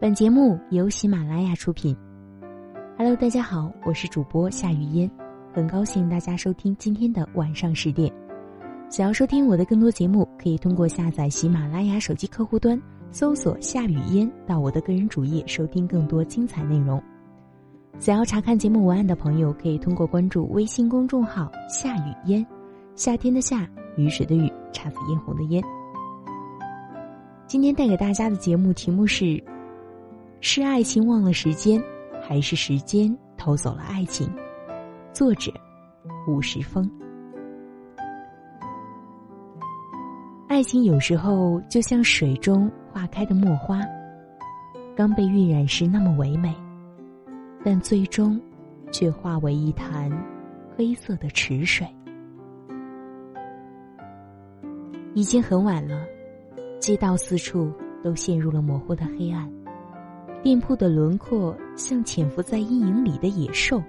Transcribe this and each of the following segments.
本节目由喜马拉雅出品。Hello，大家好，我是主播夏雨嫣，很高兴大家收听今天的晚上十点。想要收听我的更多节目，可以通过下载喜马拉雅手机客户端，搜索“夏雨嫣”到我的个人主页收听更多精彩内容。想要查看节目文案的朋友，可以通过关注微信公众号“夏雨嫣”，夏天的夏，雨水的雨，姹紫嫣红的嫣。今天带给大家的节目题目是：是爱情忘了时间，还是时间偷走了爱情？作者：吴时风。爱情有时候就像水中化开的墨花，刚被晕染时那么唯美，但最终却化为一潭黑色的池水。已经很晚了。街道四处都陷入了模糊的黑暗，店铺的轮廓像潜伏在阴影里的野兽，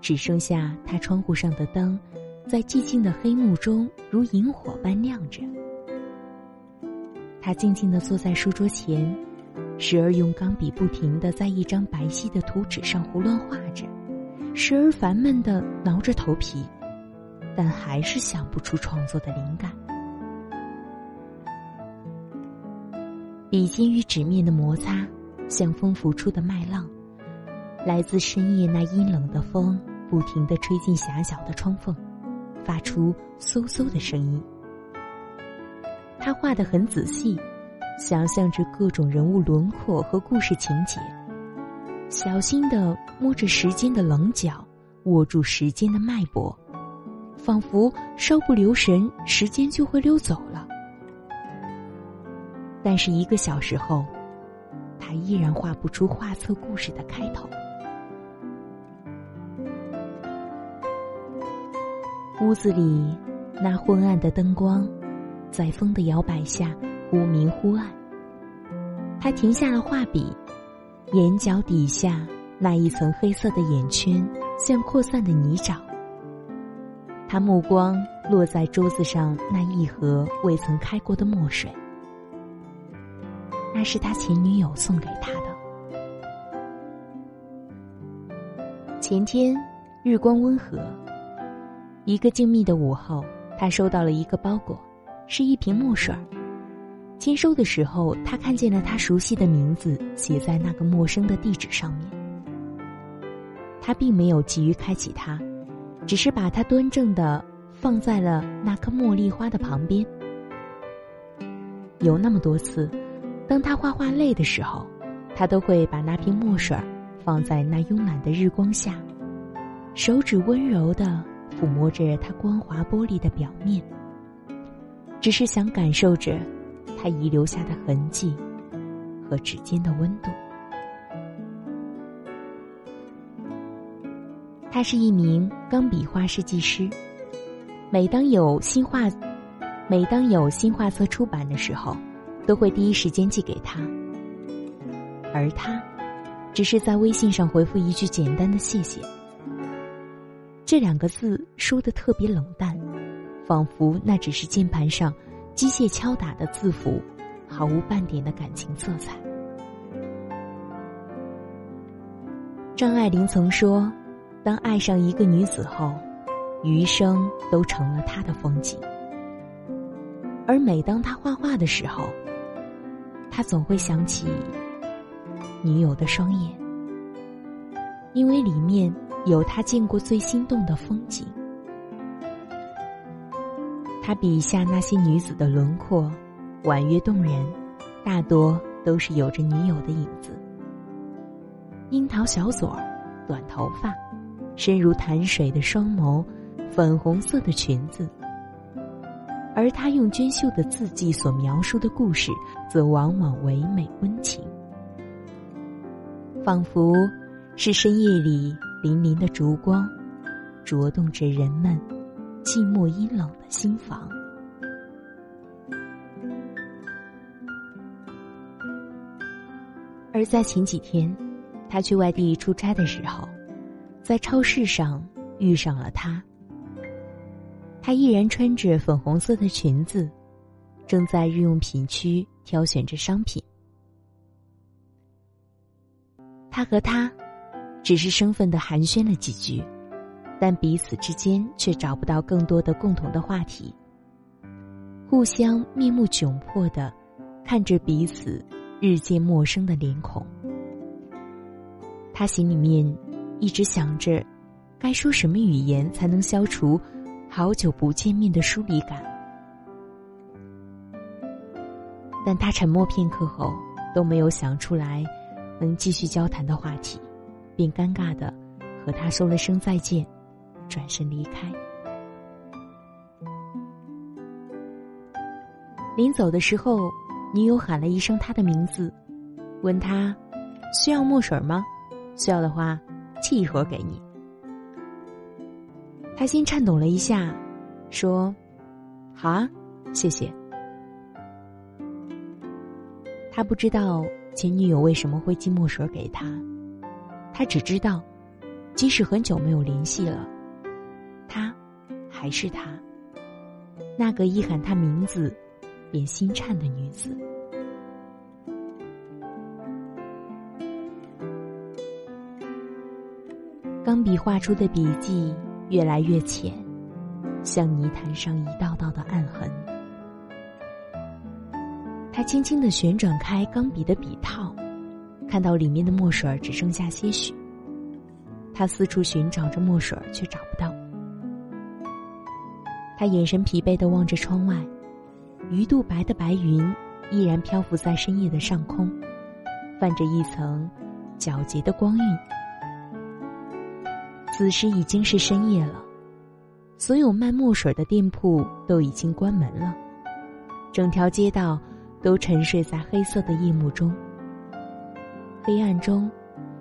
只剩下他窗户上的灯，在寂静的黑幕中如萤火般亮着。他静静的坐在书桌前，时而用钢笔不停的在一张白皙的图纸上胡乱画着，时而烦闷的挠着头皮，但还是想不出创作的灵感。笔尖与纸面的摩擦，像风拂出的麦浪，来自深夜那阴冷的风，不停的吹进狭小的窗缝，发出嗖嗖的声音。他画的很仔细，想象着各种人物轮廓和故事情节，小心的摸着时间的棱角，握住时间的脉搏，仿佛稍不留神，时间就会溜走了。但是一个小时后，他依然画不出画册故事的开头。屋子里那昏暗的灯光，在风的摇摆下忽明忽暗。他停下了画笔，眼角底下那一层黑色的眼圈像扩散的泥沼。他目光落在桌子上那一盒未曾开过的墨水。那是他前女友送给他的。前天，日光温和。一个静谧的午后，他收到了一个包裹，是一瓶墨水。签收的时候，他看见了他熟悉的名字写在那个陌生的地址上面。他并没有急于开启它，只是把它端正的放在了那棵茉莉花的旁边。有那么多次。当他画画累的时候，他都会把那瓶墨水放在那慵懒的日光下，手指温柔的抚摸着它光滑玻璃的表面，只是想感受着它遗留下的痕迹和指尖的温度。他是一名钢笔画设计师，每当有新画，每当有新画册出版的时候。都会第一时间寄给他，而他，只是在微信上回复一句简单的“谢谢”。这两个字说的特别冷淡，仿佛那只是键盘上机械敲打的字符，毫无半点的感情色彩。张爱玲曾说：“当爱上一个女子后，余生都成了她的风景。”而每当他画画的时候，他总会想起女友的双眼，因为里面有他见过最心动的风景。他笔下那些女子的轮廓，婉约动人，大多都是有着女友的影子。樱桃小嘴儿，短头发，深如潭水的双眸，粉红色的裙子。而他用娟秀的字迹所描述的故事，则往往唯美温情，仿佛是深夜里粼粼的烛光，灼动着人们寂寞阴冷的心房。而在前几天，他去外地出差的时候，在超市上遇上了他。她依然穿着粉红色的裙子，正在日用品区挑选着商品。他和他，只是生分的寒暄了几句，但彼此之间却找不到更多的共同的话题。互相面目窘迫的看着彼此日渐陌生的脸孔，他心里面一直想着，该说什么语言才能消除好久不见面的疏离感。但他沉默片刻后，都没有想出来能继续交谈的话题，便尴尬的和他说了声再见，转身离开。临走的时候，女友喊了一声他的名字，问他需要墨水吗？需要的话，寄一盒给你。他心颤抖了一下，说：“好啊，谢谢。”他不知道前女友为什么会寄墨水给他，他只知道，即使很久没有联系了，他还是他，那个一喊他名字便心颤的女子。钢笔画出的笔迹越来越浅，像泥潭上一道道的暗痕。他轻轻的旋转开钢笔的笔套，看到里面的墨水只剩下些许。他四处寻找着墨水，却找不到。他眼神疲惫的望着窗外，鱼肚白的白云依然漂浮在深夜的上空，泛着一层皎洁的光晕。此时已经是深夜了，所有卖墨水的店铺都已经关门了，整条街道。都沉睡在黑色的夜幕中。黑暗中，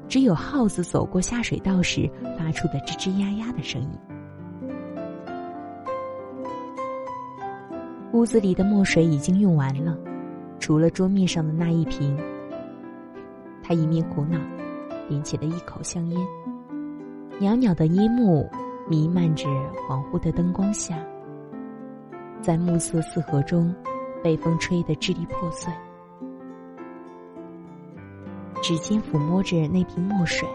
只有耗子走过下水道时发出的吱吱呀呀的声音。屋子里的墨水已经用完了，除了桌面上的那一瓶。他一面苦恼，点起了一口香烟。袅袅的烟幕弥漫着恍惚的灯光下，在暮色四合中。被风吹得支离破碎，指尖抚摸着那瓶墨水，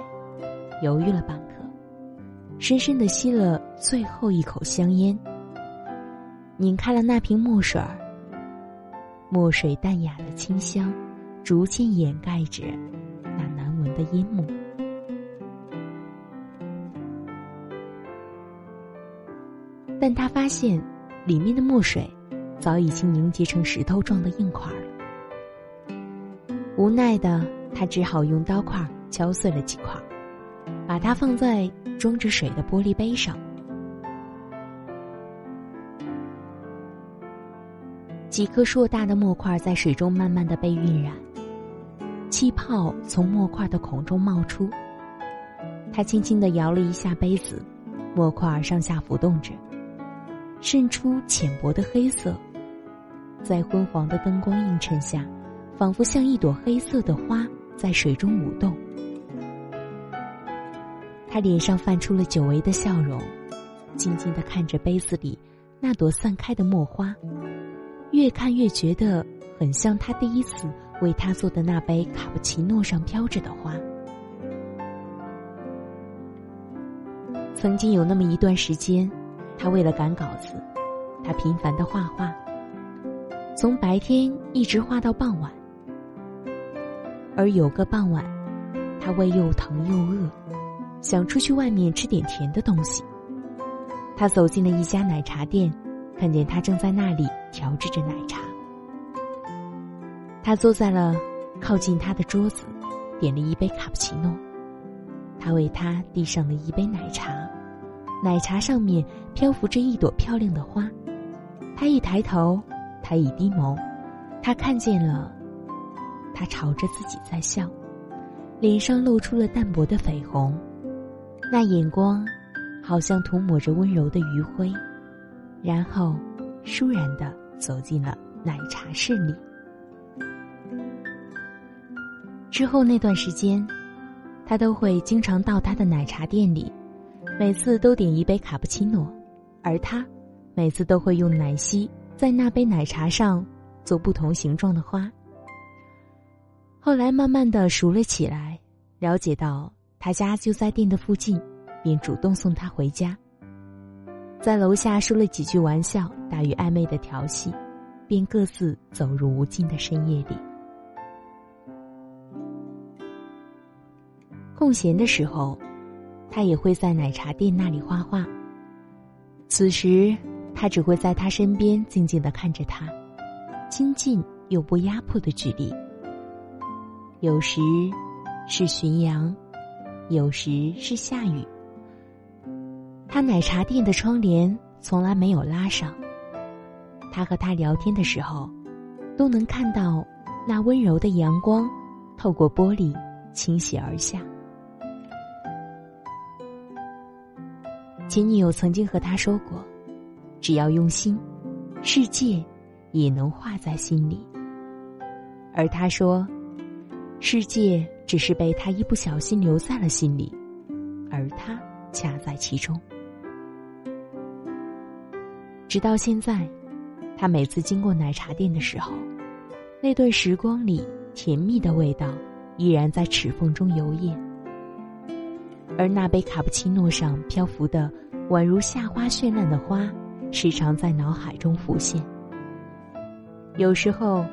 犹豫了半刻，深深的吸了最后一口香烟，拧开了那瓶墨水儿。墨水淡雅的清香，逐渐掩盖着那难闻的烟幕，但他发现里面的墨水。早已经凝结成石头状的硬块了。无奈的他只好用刀块敲碎了几块，把它放在装着水的玻璃杯上。几颗硕大的墨块在水中慢慢的被晕染，气泡从墨块的孔中冒出。他轻轻的摇了一下杯子，墨块上下浮动着，渗出浅薄的黑色。在昏黄的灯光映衬下，仿佛像一朵黑色的花在水中舞动。他脸上泛出了久违的笑容，静静的看着杯子里那朵散开的墨花，越看越觉得很像他第一次为他做的那杯卡布奇诺上飘着的花。曾经有那么一段时间，他为了赶稿子，他频繁的画画。从白天一直画到傍晚，而有个傍晚，他胃又疼又饿，想出去外面吃点甜的东西。他走进了一家奶茶店，看见他正在那里调制着奶茶。他坐在了靠近他的桌子，点了一杯卡布奇诺。他为他递上了一杯奶茶，奶茶上面漂浮着一朵漂亮的花。他一抬头。他一低眸，他看见了，他朝着自己在笑，脸上露出了淡薄的绯红，那眼光好像涂抹着温柔的余晖，然后倏然的走进了奶茶室里。之后那段时间，他都会经常到他的奶茶店里，每次都点一杯卡布奇诺，而他每次都会用奶昔。在那杯奶茶上做不同形状的花。后来慢慢的熟了起来，了解到他家就在店的附近，便主动送他回家。在楼下说了几句玩笑，大于暧昧的调戏，便各自走入无尽的深夜里。空闲的时候，他也会在奶茶店那里画画。此时，他只会在他身边静静的看着他，亲近又不压迫的距离。有时是巡阳，有时是下雨。他奶茶店的窗帘从来没有拉上。他和他聊天的时候，都能看到那温柔的阳光透过玻璃倾泻而下。前女友曾经和他说过：“只要用心，世界也能画在心里。”而他说：“世界只是被他一不小心留在了心里，而他恰在其中。”直到现在，他每次经过奶茶店的时候，那段时光里甜蜜的味道依然在齿缝中游曳。而那杯卡布奇诺上漂浮的宛如夏花绚烂的花，时常在脑海中浮现。有时候，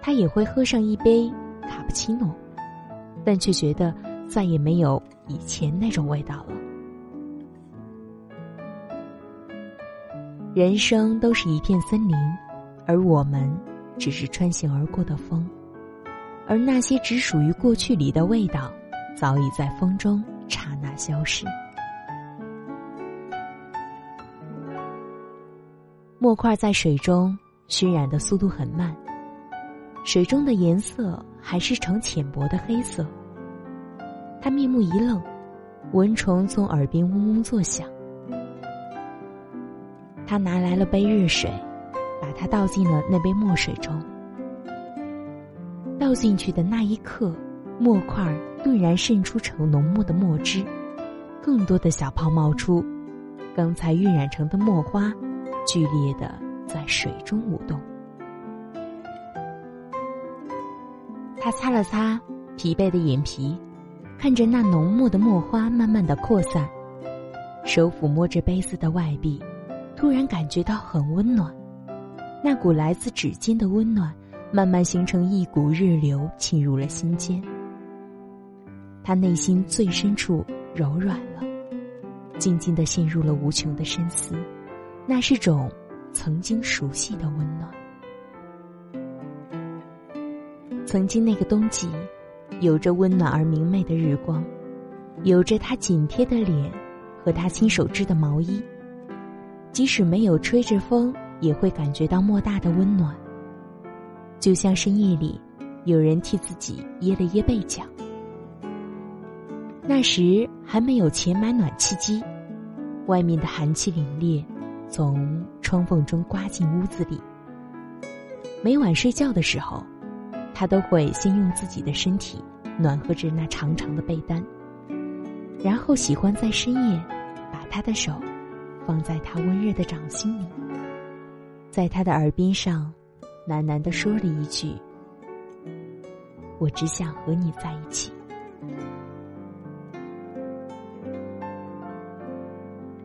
他也会喝上一杯卡布奇诺，但却觉得再也没有以前那种味道了。人生都是一片森林，而我们只是穿行而过的风，而那些只属于过去里的味道，早已在风中。刹那消失。墨块在水中熏染的速度很慢，水中的颜色还是呈浅薄的黑色。他面目一愣，蚊虫从耳边嗡嗡作响。他拿来了杯热水，把它倒进了那杯墨水中。倒进去的那一刻。墨块顿然渗出成浓墨的墨汁，更多的小泡冒出，刚才晕染成的墨花，剧烈的在水中舞动。他擦了擦疲惫的眼皮，看着那浓墨的墨花慢慢的扩散，手抚摸着杯子的外壁，突然感觉到很温暖，那股来自指尖的温暖，慢慢形成一股热流，侵入了心间。他内心最深处柔软了，静静的陷入了无穷的深思，那是种曾经熟悉的温暖。曾经那个冬季，有着温暖而明媚的日光，有着他紧贴的脸和他亲手织的毛衣，即使没有吹着风，也会感觉到莫大的温暖。就像深夜里，有人替自己掖了掖被角。那时还没有钱买暖气机，外面的寒气凛冽，从窗缝中刮进屋子里。每晚睡觉的时候，他都会先用自己的身体暖和着那长长的被单，然后喜欢在深夜把他的手放在他温热的掌心里，在他的耳边上喃喃的说了一句：“我只想和你在一起。”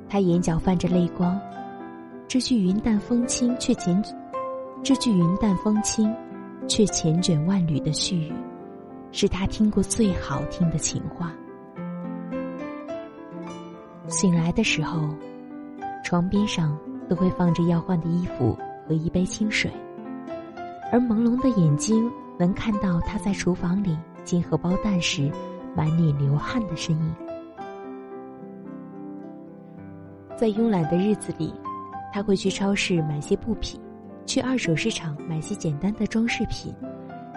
他眼角泛着泪光，这句云淡风轻却缱，这句云淡风轻，却缱绻万缕的絮语，是他听过最好听的情话。醒来的时候，床边上都会放着要换的衣服和一杯清水，而朦胧的眼睛能看到他在厨房里煎荷包蛋时满脸流汗的身影。在慵懒的日子里，他会去超市买些布匹，去二手市场买些简单的装饰品，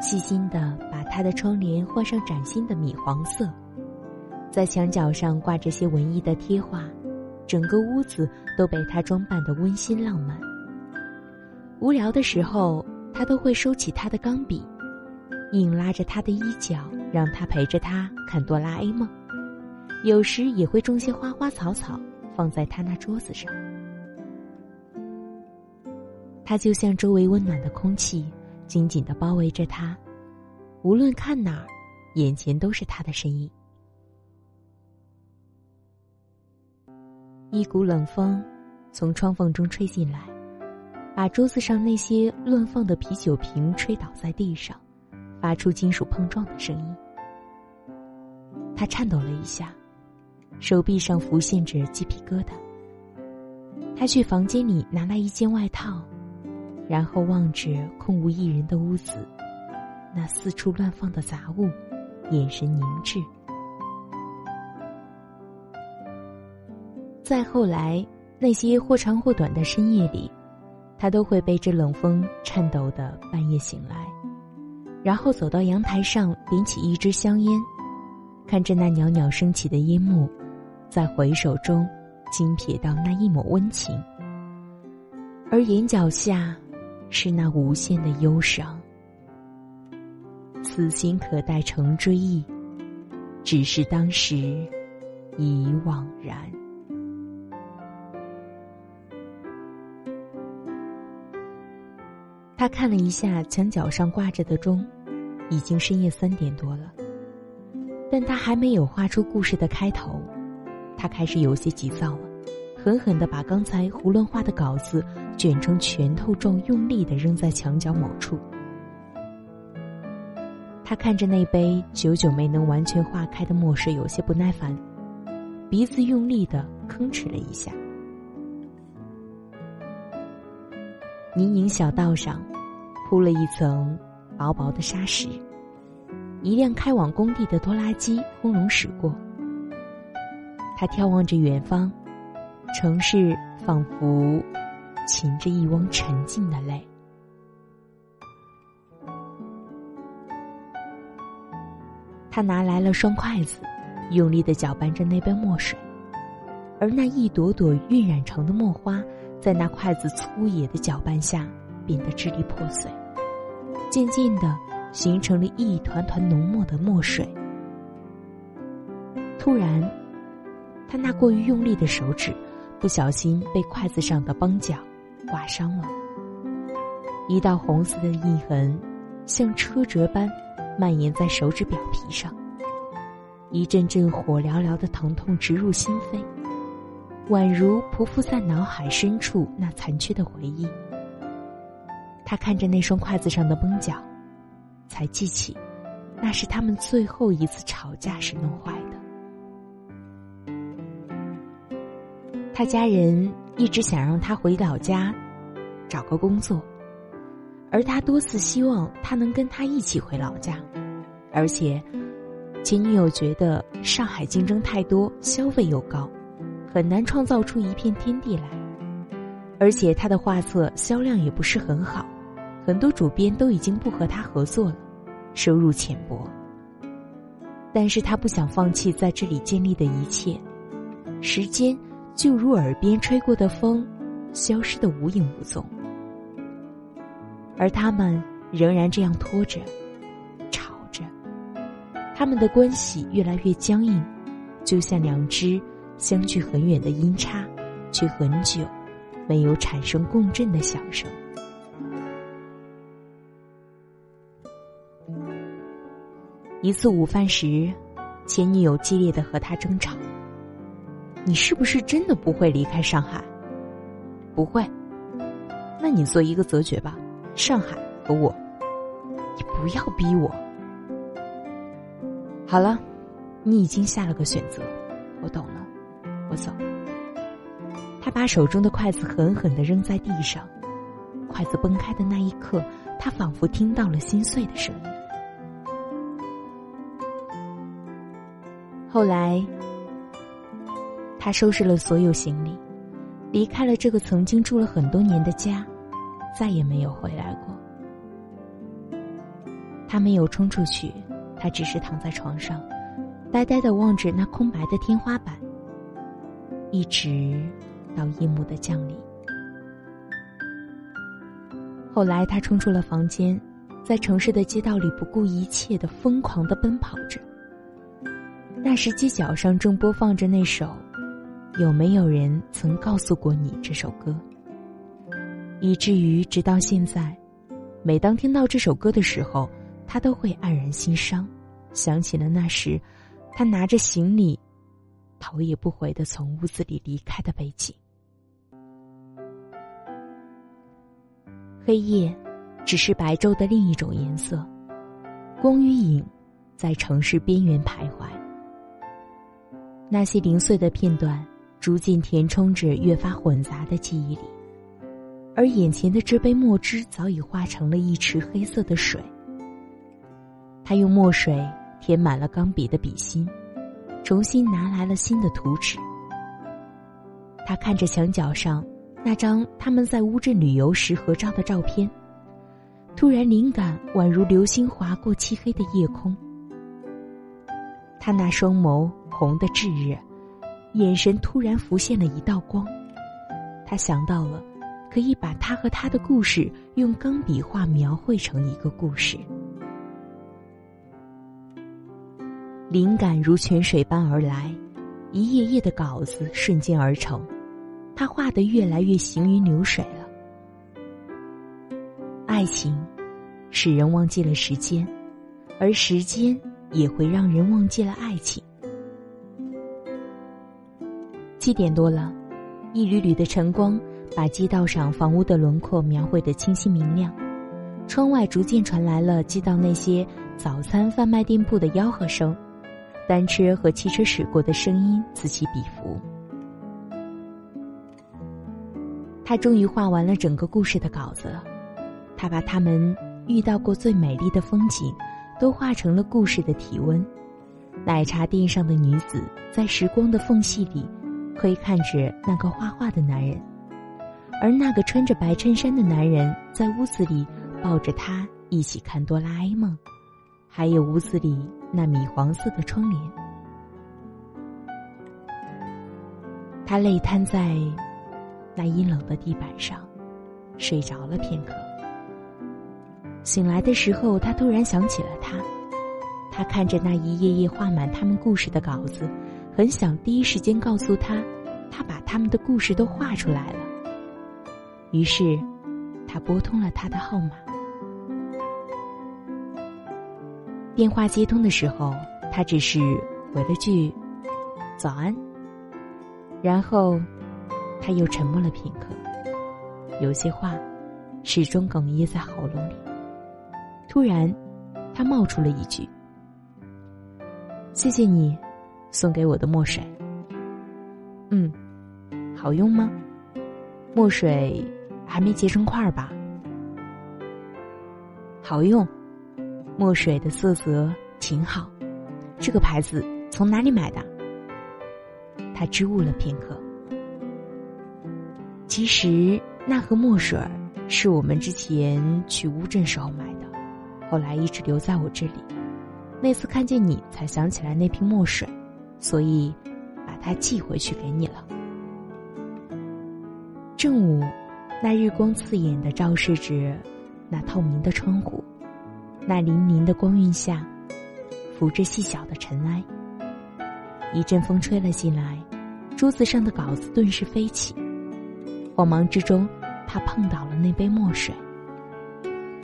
细心的把他的窗帘换上崭新的米黄色，在墙角上挂着些文艺的贴画，整个屋子都被他装扮的温馨浪漫。无聊的时候，他都会收起他的钢笔，硬拉着他的衣角，让他陪着他看哆啦 A 梦，有时也会种些花花草草。放在他那桌子上，他就像周围温暖的空气，紧紧的包围着他。无论看哪儿，眼前都是他的身影。一股冷风从窗缝中吹进来，把桌子上那些乱放的啤酒瓶吹倒在地上，发出金属碰撞的声音。他颤抖了一下，手臂上浮现着鸡皮疙瘩。他去房间里拿来一件外套，然后望着空无一人的屋子，那四处乱放的杂物，眼神凝滞。再后来，那些或长或短的深夜里，他都会被这冷风颤抖的半夜醒来，然后走到阳台上，点起一支香烟，看着那袅袅升起的烟幕，在回首中。惊瞥到那一抹温情，而眼角下是那无限的忧伤。此心可待成追忆，只是当时已惘然。他看了一下墙角上挂着的钟，已经深夜三点多了，但他还没有画出故事的开头。他开始有些急躁了，狠狠的把刚才胡乱画的稿子卷成拳头状，用力的扔在墙角某处。他看着那杯久久没能完全化开的墨水，有些不耐烦，鼻子用力的吭哧了一下。泥泞小道上铺了一层薄薄的沙石，一辆开往工地的拖拉机轰隆驶过。他眺望着远方，城市仿佛噙着一汪沉静的泪。他拿来了双筷子，用力的搅拌着那杯墨水，而那一朵朵晕染成的墨花，在那筷子粗野的搅拌下变得支离破碎，渐渐的形成了一团团浓墨的墨水。突然。他那过于用力的手指，不小心被筷子上的帮角刮伤了，一道红色的印痕，像车辙般蔓延在手指表皮上。一阵阵火燎燎的疼痛直入心扉，宛如匍匐在脑海深处那残缺的回忆。他看着那双筷子上的绷角，才记起，那是他们最后一次吵架时弄坏他家人一直想让他回老家，找个工作，而他多次希望他能跟他一起回老家，而且前女友觉得上海竞争太多，消费又高，很难创造出一片天地来，而且他的画册销量也不是很好，很多主编都已经不和他合作了，收入浅薄。但是他不想放弃在这里建立的一切，时间。就如耳边吹过的风，消失的无影无踪。而他们仍然这样拖着、吵着，他们的关系越来越僵硬，就像两只相距很远的音叉，却很久没有产生共振的响声。一次午饭时，前女友激烈的和他争吵。你是不是真的不会离开上海？不会，那你做一个择决吧，上海和我。你不要逼我。好了，你已经下了个选择，我懂了，我走。他把手中的筷子狠狠的扔在地上，筷子崩开的那一刻，他仿佛听到了心碎的声音。后来。他收拾了所有行李，离开了这个曾经住了很多年的家，再也没有回来过。他没有冲出去，他只是躺在床上，呆呆的望着那空白的天花板，一直到夜幕的降临。后来，他冲出了房间，在城市的街道里不顾一切的疯狂的奔跑着。那时，街角上正播放着那首。有没有人曾告诉过你这首歌？以至于直到现在，每当听到这首歌的时候，他都会黯然心伤，想起了那时，他拿着行李，头也不回的从屋子里离开的背景。黑夜，只是白昼的另一种颜色，光与影，在城市边缘徘徊。那些零碎的片段，逐渐填充着越发混杂的记忆里，而眼前的这杯墨汁早已化成了一池黑色的水。他用墨水填满了钢笔的笔芯，重新拿来了新的图纸。他看着墙角上那张他们在乌镇旅游时合照的照片，突然灵感宛如流星划过漆黑的夜空。他那双眸。红的炙热，眼神突然浮现了一道光，他想到了，可以把他和他的故事用钢笔画描绘成一个故事。灵感如泉水般而来，一页页的稿子瞬间而成，他画的越来越行云流水了。爱情，使人忘记了时间，而时间也会让人忘记了爱情。七点多了，一缕缕的晨光把街道上房屋的轮廓描绘得清晰明亮。窗外逐渐传来了街道那些早餐贩卖店铺的吆喝声，单车和汽车驶过的声音此起彼伏。他终于画完了整个故事的稿子，他把他们遇到过最美丽的风景，都画成了故事的体温。奶茶店上的女子在时光的缝隙里。窥看着那个画画的男人，而那个穿着白衬衫的男人在屋子里抱着他一起看哆啦 A 梦，还有屋子里那米黄色的窗帘。他累瘫在那阴冷的地板上，睡着了片刻。醒来的时候，他突然想起了他，他看着那一页页画满他们故事的稿子。很想第一时间告诉他，他把他们的故事都画出来了。于是，他拨通了他的号码。电话接通的时候，他只是回了句“早安”，然后他又沉默了片刻，有些话始终哽咽在喉咙里。突然，他冒出了一句：“谢谢你。”送给我的墨水，嗯，好用吗？墨水还没结成块儿吧？好用，墨水的色泽挺好。这个牌子从哪里买的？他支吾了片刻。其实那盒墨水是我们之前去乌镇时候买的，后来一直留在我这里。那次看见你才想起来那瓶墨水。所以，把它寄回去给你了。正午，那日光刺眼的照射着那透明的窗户，那粼粼的光晕下，浮着细小的尘埃。一阵风吹了进来，桌子上的稿子顿时飞起。慌忙之中，他碰倒了那杯墨水，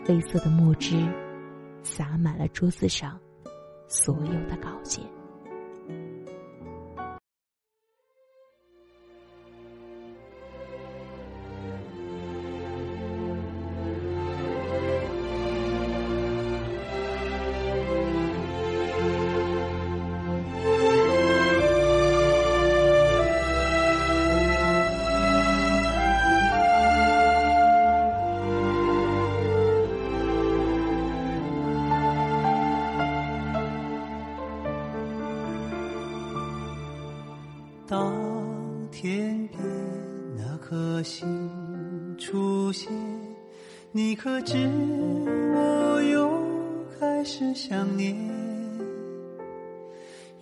黑色的墨汁洒满了桌子上所有的稿件。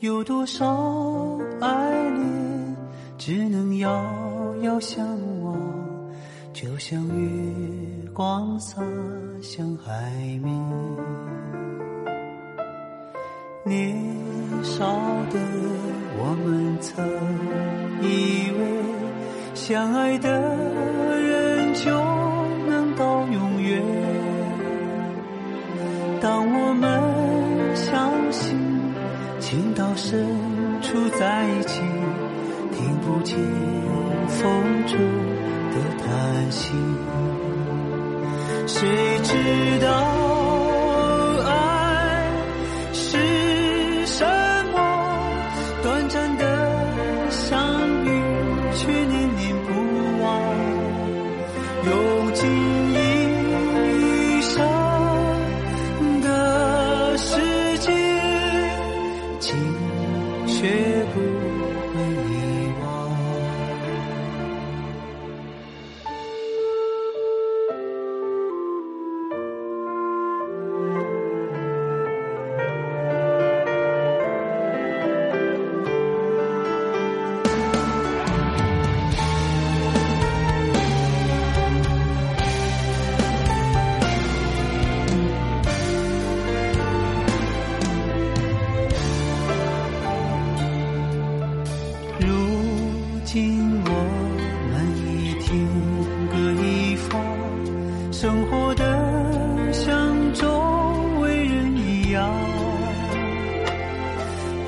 有多少爱恋只能遥遥相望，就像月光洒向海面。年少的。我们曾以为相爱的在一起听不见风中的叹息。谁知道爱是什么？短暂的相遇却念念不忘。用尽一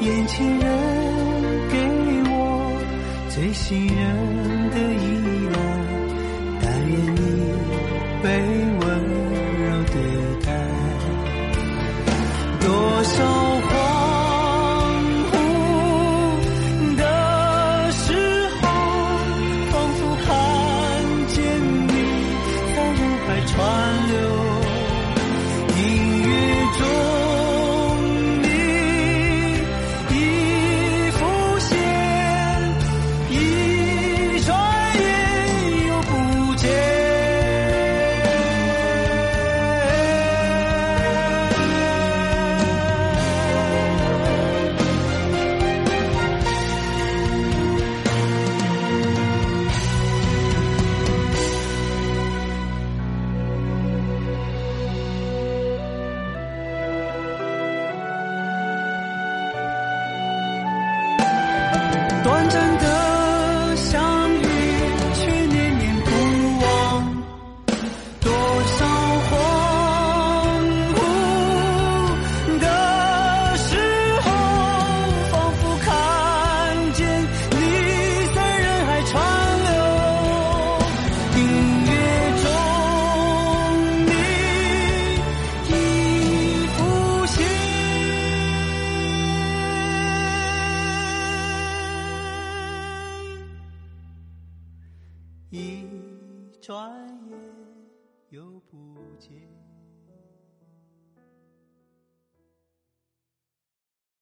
眼前人给我最信任的依结。